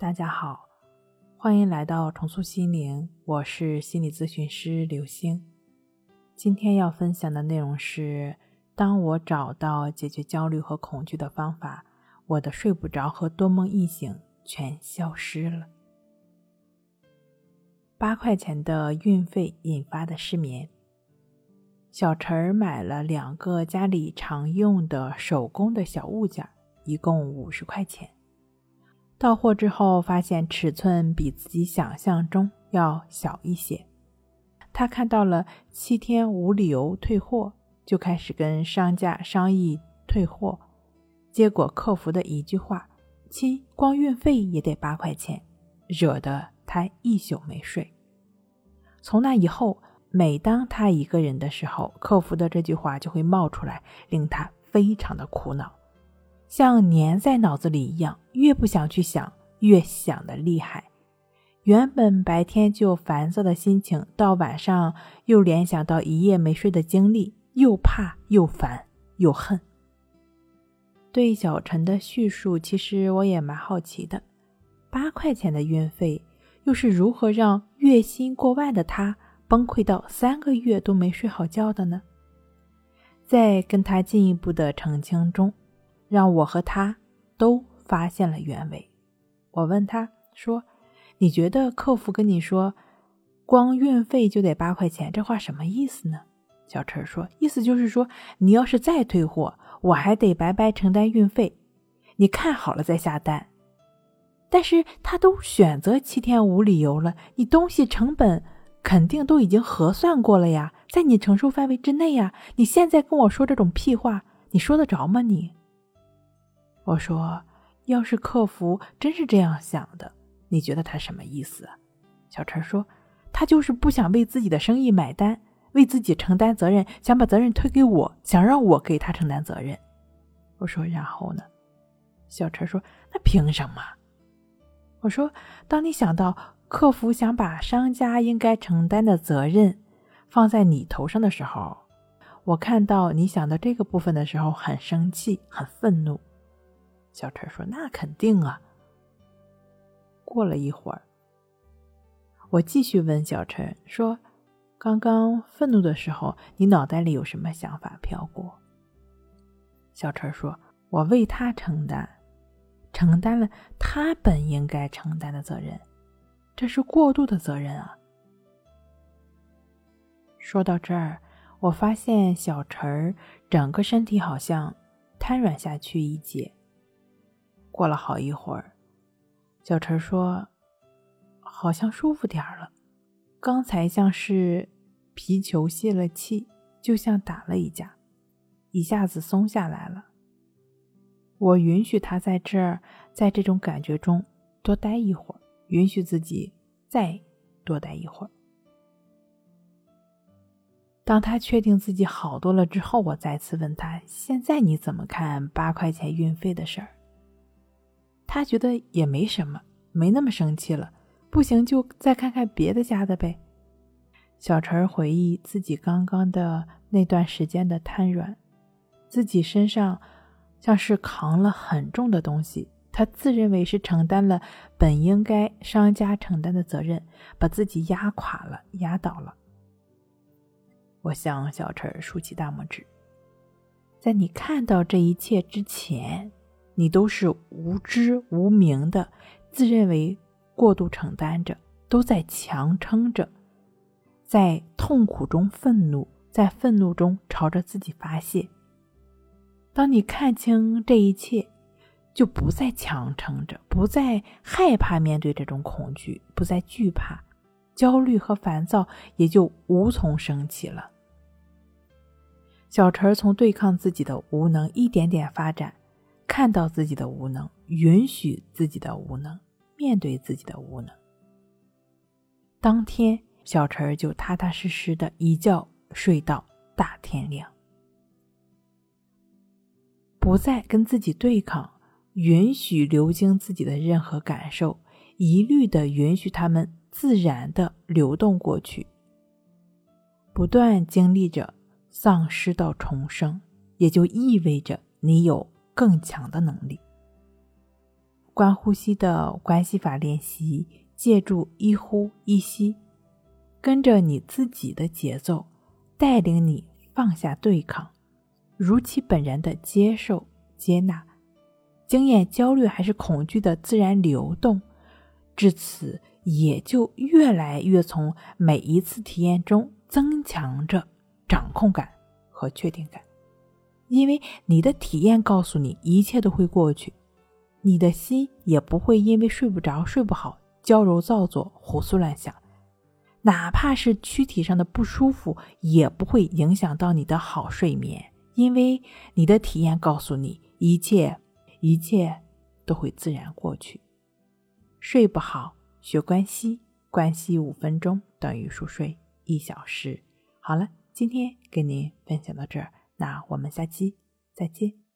大家好，欢迎来到重塑心灵，我是心理咨询师刘星。今天要分享的内容是：当我找到解决焦虑和恐惧的方法，我的睡不着和多梦易醒全消失了。八块钱的运费引发的失眠。小陈儿买了两个家里常用的手工的小物件，一共五十块钱。到货之后，发现尺寸比自己想象中要小一些。他看到了七天无理由退货，就开始跟商家商议退货。结果客服的一句话：“亲，光运费也得八块钱”，惹得他一宿没睡。从那以后，每当他一个人的时候，客服的这句话就会冒出来，令他非常的苦恼。像粘在脑子里一样，越不想去想，越想的厉害。原本白天就烦躁的心情，到晚上又联想到一夜没睡的经历，又怕又烦又恨。对小陈的叙述，其实我也蛮好奇的。八块钱的运费，又是如何让月薪过万的他崩溃到三个月都没睡好觉的呢？在跟他进一步的澄清中。让我和他都发现了原委。我问他说：“你觉得客服跟你说光运费就得八块钱，这话什么意思呢？”小陈说：“意思就是说，你要是再退货，我还得白白承担运费。你看好了再下单。但是他都选择七天无理由了，你东西成本肯定都已经核算过了呀，在你承受范围之内呀。你现在跟我说这种屁话，你说得着吗？你？”我说：“要是客服真是这样想的，你觉得他什么意思？”小陈说：“他就是不想为自己的生意买单，为自己承担责任，想把责任推给我，想让我给他承担责任。”我说：“然后呢？”小陈说：“那凭什么？”我说：“当你想到客服想把商家应该承担的责任放在你头上的时候，我看到你想到这个部分的时候，很生气，很愤怒。”小陈说：“那肯定啊。”过了一会儿，我继续问小陈说：“刚刚愤怒的时候，你脑袋里有什么想法飘过？”小陈说：“我为他承担，承担了他本应该承担的责任，这是过度的责任啊。”说到这儿，我发现小陈整个身体好像瘫软下去一截。过了好一会儿，小陈说：“好像舒服点了，刚才像是皮球泄了气，就像打了一架，一下子松下来了。我允许他在这儿，在这种感觉中多待一会儿，允许自己再多待一会儿。当他确定自己好多了之后，我再次问他：现在你怎么看八块钱运费的事儿？”他觉得也没什么，没那么生气了。不行，就再看看别的家的呗。小陈回忆自己刚刚的那段时间的瘫软，自己身上像是扛了很重的东西，他自认为是承担了本应该商家承担的责任，把自己压垮了，压倒了。我向小陈竖起大拇指，在你看到这一切之前。你都是无知无明的，自认为过度承担着，都在强撑着，在痛苦中愤怒，在愤怒中朝着自己发泄。当你看清这一切，就不再强撑着，不再害怕面对这种恐惧，不再惧怕，焦虑和烦躁也就无从升起了。小陈从对抗自己的无能一点点发展。看到自己的无能，允许自己的无能，面对自己的无能。当天，小陈儿就踏踏实实的一觉睡到大天亮，不再跟自己对抗，允许流经自己的任何感受，一律的允许他们自然的流动过去，不断经历着丧失到重生，也就意味着你有。更强的能力。观呼吸的关系法练习，借助一呼一吸，跟着你自己的节奏，带领你放下对抗，如其本然的接受、接纳，经验焦虑还是恐惧的自然流动。至此，也就越来越从每一次体验中增强着掌控感和确定感，因为你的体验告诉你一切都会过去。你的心也不会因为睡不着、睡不好、矫揉造作、胡思乱想，哪怕是躯体上的不舒服，也不会影响到你的好睡眠，因为你的体验告诉你，一切一切都会自然过去。睡不好，学关西，关西五分钟等于熟睡一小时。好了，今天跟您分享到这儿，那我们下期再见。